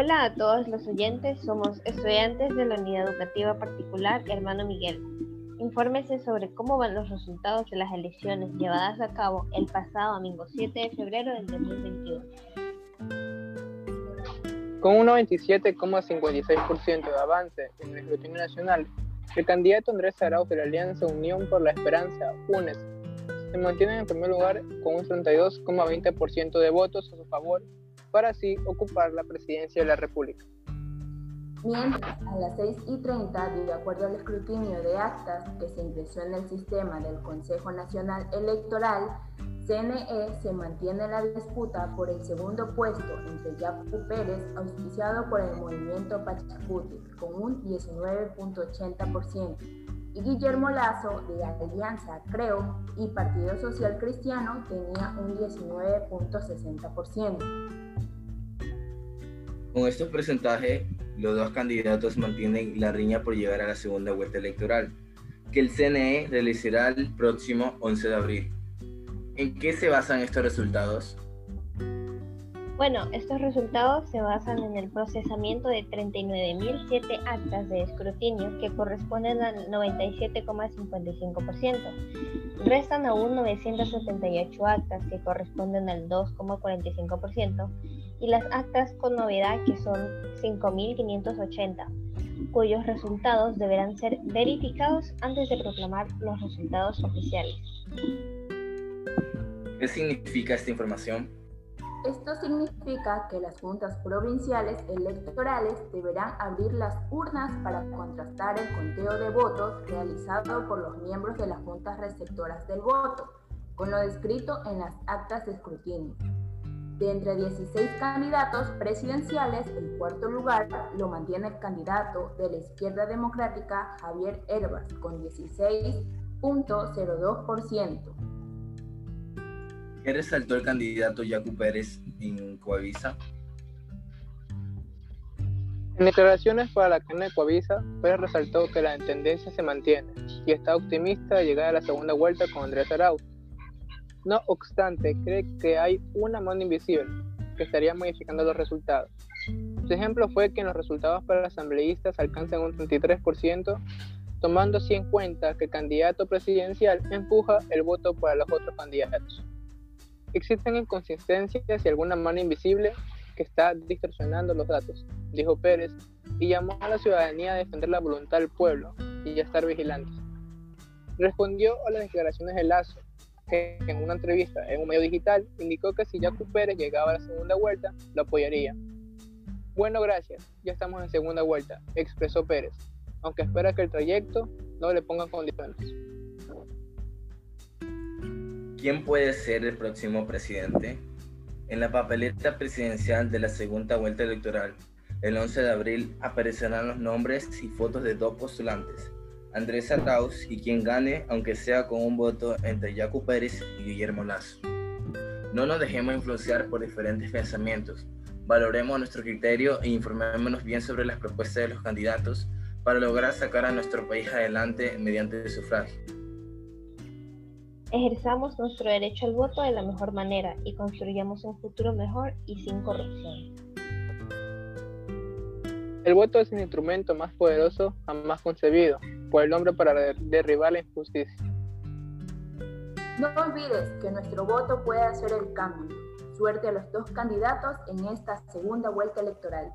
Hola a todos los oyentes, somos estudiantes de la Unidad Educativa Particular Hermano Miguel. Infórmese sobre cómo van los resultados de las elecciones llevadas a cabo el pasado domingo 7 de febrero del 2021. Con un 97,56% de avance en el escrutinio nacional, el candidato Andrés Arauz de la Alianza Unión por la Esperanza, UNES, se mantiene en primer lugar con un 32,20% de votos a su favor para así ocupar la presidencia de la República. Mientras, a las 6 y 30, de acuerdo al escrutinio de actas que se ingresó en el sistema del Consejo Nacional Electoral, CNE se mantiene en la disputa por el segundo puesto entre Yapu Pérez, auspiciado por el movimiento Pachacuti, con un 19.80%, y Guillermo Lazo, de Alianza Creo y Partido Social Cristiano, tenía un 19.60%. Con estos porcentajes, los dos candidatos mantienen la riña por llegar a la segunda vuelta electoral, que el CNE realizará el próximo 11 de abril. ¿En qué se basan estos resultados? Bueno, estos resultados se basan en el procesamiento de 39.007 actas de escrutinio que corresponden al 97,55%. Restan aún 978 actas que corresponden al 2,45% y las actas con novedad que son 5.580, cuyos resultados deberán ser verificados antes de proclamar los resultados oficiales. ¿Qué significa esta información? Esto significa que las juntas provinciales electorales deberán abrir las urnas para contrastar el conteo de votos realizado por los miembros de las juntas receptoras del voto, con lo descrito en las actas de escrutinio. De entre 16 candidatos presidenciales, el cuarto lugar lo mantiene el candidato de la izquierda democrática Javier Herbas con 16.02%. ¿Qué resaltó el candidato Yacu Pérez en Coavisa? En declaraciones para la cadena de Coavisa, Pérez resaltó que la tendencia se mantiene y está optimista de llegar a la segunda vuelta con Andrés Arauz. No obstante, cree que hay una mano invisible que estaría modificando los resultados. Su ejemplo fue que en los resultados para los asambleístas alcanzan un 33%, tomando así en cuenta que el candidato presidencial empuja el voto para los otros candidatos. Existen inconsistencias y alguna mano invisible que está distorsionando los datos, dijo Pérez, y llamó a la ciudadanía a defender la voluntad del pueblo y a estar vigilantes. Respondió a las declaraciones de Lazo, que en una entrevista en un medio digital indicó que si Jaco Pérez llegaba a la segunda vuelta, lo apoyaría. Bueno, gracias, ya estamos en segunda vuelta, expresó Pérez, aunque espera que el trayecto no le ponga condiciones. ¿Quién puede ser el próximo presidente? En la papeleta presidencial de la segunda vuelta electoral, el 11 de abril, aparecerán los nombres y fotos de dos postulantes, Andrés Arauz y quien gane, aunque sea con un voto entre Jaco Pérez y Guillermo Lazo. No nos dejemos influenciar por diferentes pensamientos. Valoremos nuestro criterio e informémonos bien sobre las propuestas de los candidatos para lograr sacar a nuestro país adelante mediante el sufragio. Ejerzamos nuestro derecho al voto de la mejor manera y construyamos un futuro mejor y sin corrupción. El voto es el instrumento más poderoso jamás concebido por el hombre para derribar la injusticia. No olvides que nuestro voto puede hacer el cambio. Suerte a los dos candidatos en esta segunda vuelta electoral.